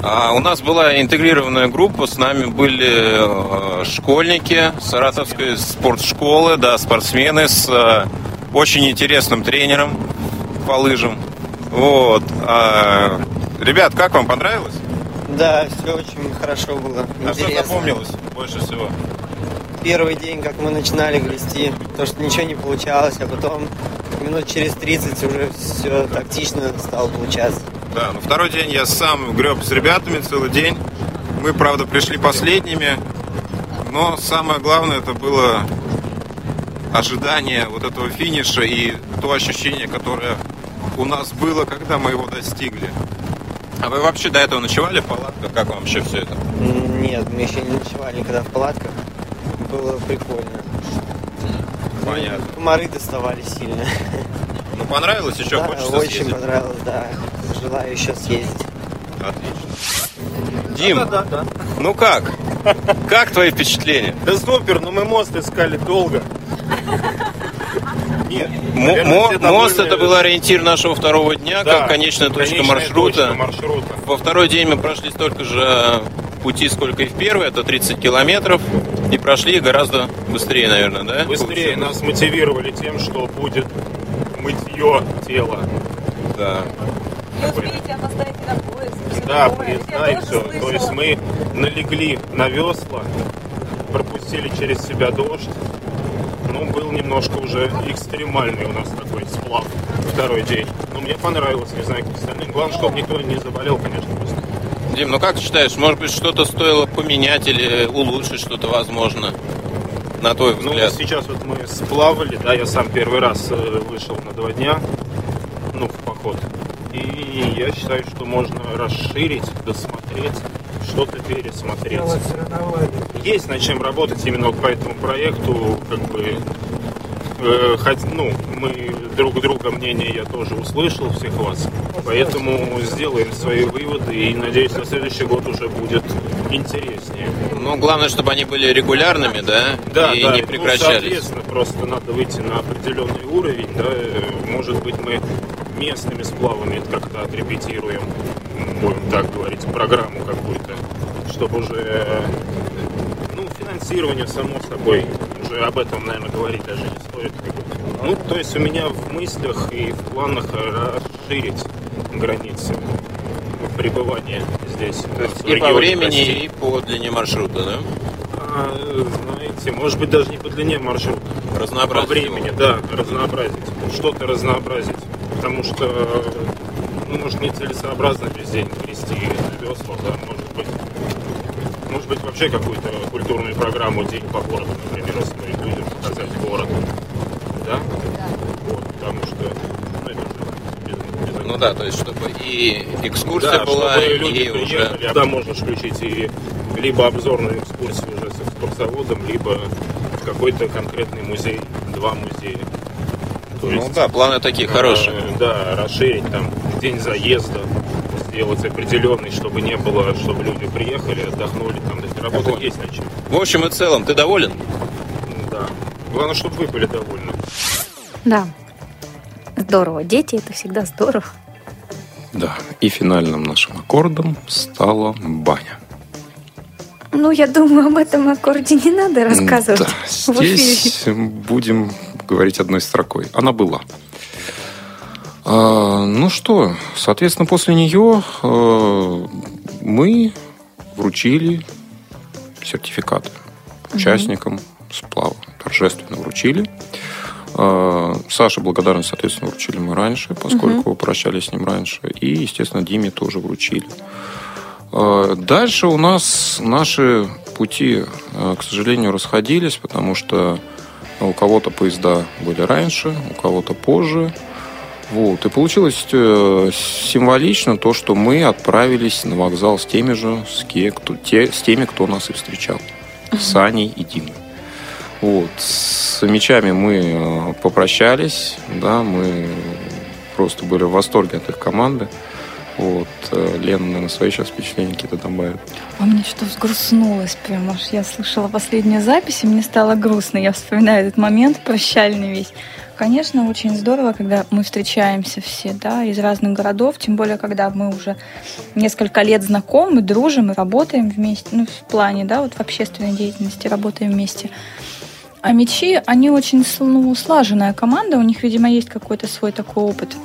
А у нас была интегрированная группа, с нами были э, школьники Саратовской спортшколы, да, спортсмены с э, очень интересным тренером по лыжам. Вот. А, ребят, как вам понравилось? Да, все очень хорошо было. А что запомнилось больше всего? Первый день, как мы начинали грести, то, что ничего не получалось, а потом минут через 30 уже все тактично стало получаться. Да, но второй день я сам греб с ребятами целый день. Мы, правда, пришли последними, но самое главное это было ожидание вот этого финиша и то ощущение, которое у нас было, когда мы его достигли. А вы вообще до этого ночевали в палатках? Как вам вообще все это? Нет, мы еще не ночевали никогда в палатках. Было прикольно. Понятно. Комары доставали сильно. Ну, понравилось еще? Да, Хочется очень съездить? понравилось, да желаю еще съездить. Отлично. Дим, да, да, да. ну как? Как твои впечатления? Да супер, но мы мост искали долго. Нет, мост это был ориентир нашего второго дня, да, как конечная точка маршрута. точка маршрута. Во второй день мы прошли столько же пути, сколько и в первый, это 30 километров. И прошли гораздо быстрее, наверное, да? Быстрее нас мотивировали тем, что будет мытье тела. Да. Не успеете опоздаете на поезд. Да, и все. То есть мы налегли на весла, пропустили через себя дождь, Ну, был немножко уже экстремальный у нас такой сплав второй день. Но мне понравилось, не знаю, как остальным. Главное, чтобы никто не заболел, конечно, просто. Дим, ну как ты считаешь, может быть, что-то стоило поменять или улучшить что-то возможно? На твой Ну, взгляд. сейчас вот мы сплавали, да, я сам первый раз э, вышел на два дня, ну, в поход. И я считаю, что можно расширить, досмотреть, что-то пересмотреть. Есть над чем работать именно по этому проекту, как бы, э, хоть, ну, мы друг друга мнение я тоже услышал, всех вас, поэтому сделаем свои выводы и надеюсь, на следующий год уже будет интереснее. Ну, главное, чтобы они были регулярными, да? Да, И да, не ну, прекращались. соответственно, просто надо выйти на определенный уровень, да, может быть, мы местными сплавами это как-то отрепетируем, будем так говорить, программу какую-то, чтобы уже, ну, финансирование, само собой, уже об этом, наверное, говорить даже не стоит. Ну, то есть у меня в мыслях и в планах расширить границы пребывания здесь. То есть и по времени, России. и по длине маршрута, да? А, знаете, может быть, даже не по длине маршрута. Разнообразить По времени, да, разнообразить. Что-то разнообразить. Потому что, ну, может, нецелесообразно весь день грести весла, да, может быть. Может быть, вообще какую-то культурную программу «День по городу», например, устроить людям, показать город. Да? Вот, потому что, ну, это уже без- без Ну да, то есть, чтобы и экскурсия да, была, чтобы люди и уже... приехали. Да, можно включить и либо обзорную экскурсию уже с экскурсоводом, либо какой-то конкретный музей, два музея. То Ну да, планы такие э, хорошие. Да, расширить там день заезда, сделать определенный, чтобы не было, чтобы люди приехали, отдохнули, там, то есть работать есть над чем. В общем и целом, ты доволен? Да. Главное, чтобы вы были довольны. Да. Здорово. Дети это всегда здорово. Да, и финальным нашим аккордом стала баня. Ну, я думаю, об этом аккорде не надо рассказывать Да, здесь будем говорить одной строкой. Она была. А, ну что, соответственно, после нее э, мы вручили сертификаты участникам сплава. Торжественно вручили. А, Саше благодарность, соответственно, вручили мы раньше, поскольку прощались с ним раньше. И, естественно, Диме тоже вручили. А, Дальше у нас наши пути, к сожалению, расходились, потому что у кого-то поезда были раньше, у кого-то позже. Вот. И получилось э, символично то, что мы отправились на вокзал с теми же, с, ке- кто, те, с теми, кто нас и встречал. С Аней и Димой. Вот. С мечами мы э, попрощались, да, мы просто были в восторге от их команды. Вот. э, Лена, наверное, свои сейчас впечатления какие-то добавит. А мне что взгрустнулось прям, аж я слышала последнюю запись, и мне стало грустно. Я вспоминаю этот момент прощальный весь. Конечно, очень здорово, когда мы встречаемся все, да, из разных городов, тем более, когда мы уже несколько лет знакомы, дружим и работаем вместе, ну, в плане, да, вот в общественной деятельности работаем вместе. А мечи, они очень ну, слаженная команда, у них, видимо, есть какой-то свой такой опыт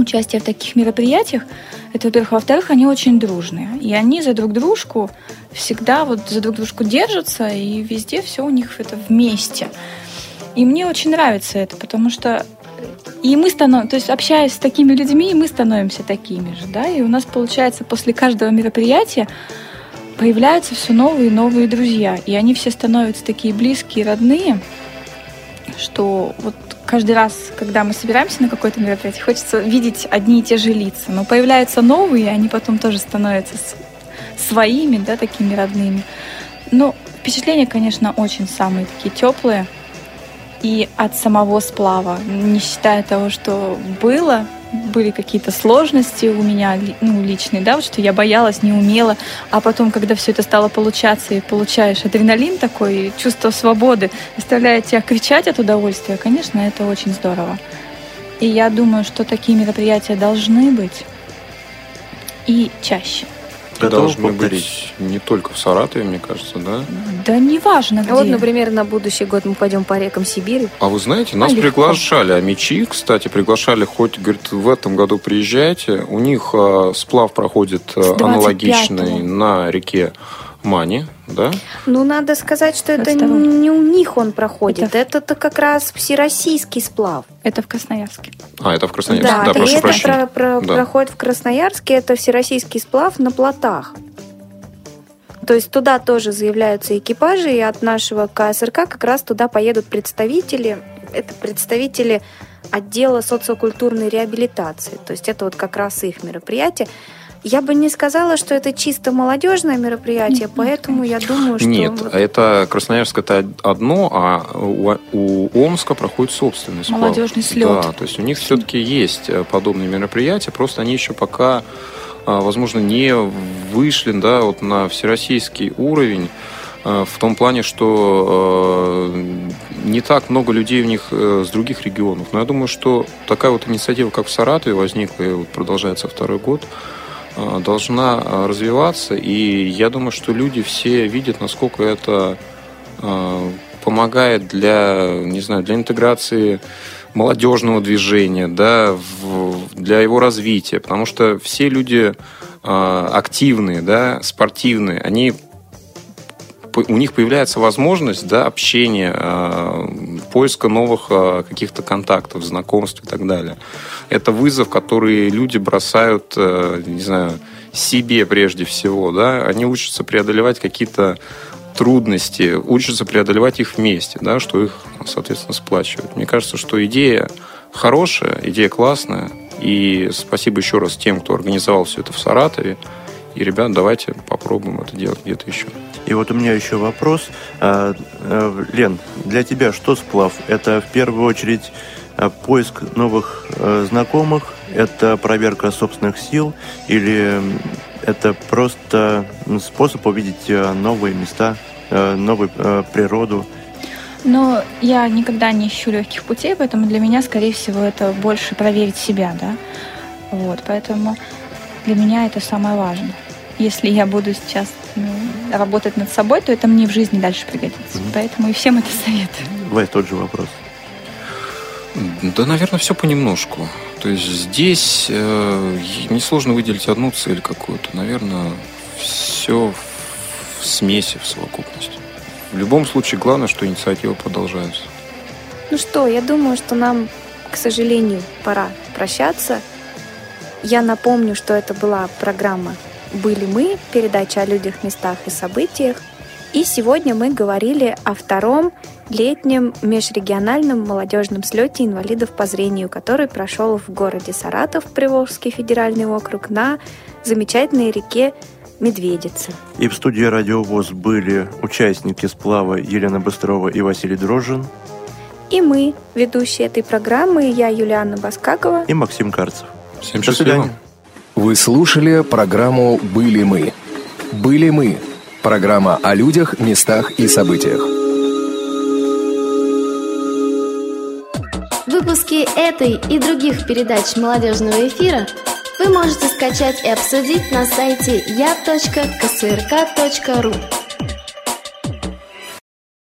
участия в таких мероприятиях. Это, во-первых. Во-вторых, они очень дружные. И они за друг дружку всегда вот за друг дружку держатся, и везде все у них это вместе. И мне очень нравится это, потому что и мы становимся, то есть общаясь с такими людьми, мы становимся такими же, да, и у нас получается после каждого мероприятия появляются все новые и новые друзья, и они все становятся такие близкие, родные, что вот каждый раз, когда мы собираемся на какое-то мероприятие, хочется видеть одни и те же лица, но появляются новые, и они потом тоже становятся своими, да, такими родными. Но впечатления, конечно, очень самые такие теплые. И от самого сплава, не считая того, что было, были какие-то сложности у меня, ну, личные, да, вот что я боялась, не умела, а потом, когда все это стало получаться, и получаешь адреналин такой, чувство свободы, заставляет тебя кричать от удовольствия, конечно, это очень здорово. И я думаю, что такие мероприятия должны быть и чаще. Готовы Должны повторить? быть не только в Саратове, мне кажется, да? Да неважно где. А вот, например, на будущий год мы пойдем по рекам Сибири. А вы знаете, нас А, легко. приглашали, а мечи, кстати, приглашали, хоть, говорит, в этом году приезжайте. У них э, сплав проходит э, 25-го. аналогичный на реке Мани, да? Ну, надо сказать, что это не у них он проходит. Это, это как раз всероссийский сплав. Это в Красноярске. А, это в Красноярске. Да, Да, прошу это прощения. про- про- Да. проходит в Красноярске. Это всероссийский сплав на плотах. То есть туда тоже заявляются экипажи, и от нашего КСРК как раз туда поедут представители. Это представители отдела социокультурной реабилитации. То есть это вот как раз их мероприятие. Я бы не сказала, что это чисто молодежное мероприятие, поэтому я думаю, что... Нет, вот- это Красноярск это одно, а у, у Омска проходит собственный сплав. Молодежный слет. Да, то есть у них все-таки есть э, подобные мероприятия, просто они еще пока, а, возможно, не вышли да, вот на всероссийский уровень э, в том плане, что э, не так много людей у них э, с других регионов. Но я думаю, что такая вот инициатива, как в Саратове возникла и вот продолжается второй год, должна э, развиваться. И я думаю, что люди все видят, насколько это э, помогает для, не знаю, для интеграции молодежного движения, да, в- для его развития. Потому что все люди э, активные, да, спортивные, они у них появляется возможность да, общения, э, поиска новых э, каких-то контактов, знакомств и так далее. Это вызов, который люди бросают, э, не знаю, себе прежде всего. Да? Они учатся преодолевать какие-то трудности, учатся преодолевать их вместе, да, что их, соответственно, сплачивает. Мне кажется, что идея хорошая, идея классная. И спасибо еще раз тем, кто организовал все это в Саратове. И, ребят, давайте попробуем это делать где-то еще. И вот у меня еще вопрос. А, э, Лен, для тебя что сплав? Это в первую очередь а, поиск новых знакомых, это проверка собственных сил или это просто способ увидеть новые места, новую природу? Но я никогда не ищу легких путей, поэтому для меня, скорее всего, это больше проверить себя, да. Вот, поэтому для меня это самое важное. Если я буду сейчас ну, работать над собой, то это мне в жизни дальше пригодится. Поэтому и всем это советую. Вась, тот же вопрос. Да, наверное, все понемножку. То есть здесь э, несложно выделить одну цель какую-то. Наверное, все в смеси, в совокупности. В любом случае, главное, что инициатива продолжается. Ну что, я думаю, что нам, к сожалению, пора прощаться. Я напомню, что это была программа «Были мы», передача о людях, местах и событиях. И сегодня мы говорили о втором летнем межрегиональном молодежном слете инвалидов по зрению, который прошел в городе Саратов, Приволжский федеральный округ, на замечательной реке Медведица. И в студии «Радиовоз» были участники сплава Елена Быстрова и Василий Дрожжин И мы, ведущие этой программы, я Юлиана Баскакова. и Максим Карцев. Всем До свидания. Вы слушали программу «Были мы». «Были мы» – программа о людях, местах и событиях. Выпуски этой и других передач молодежного эфира вы можете скачать и обсудить на сайте я.ксрк.ру.